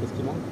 Qu'est-ce qui manque?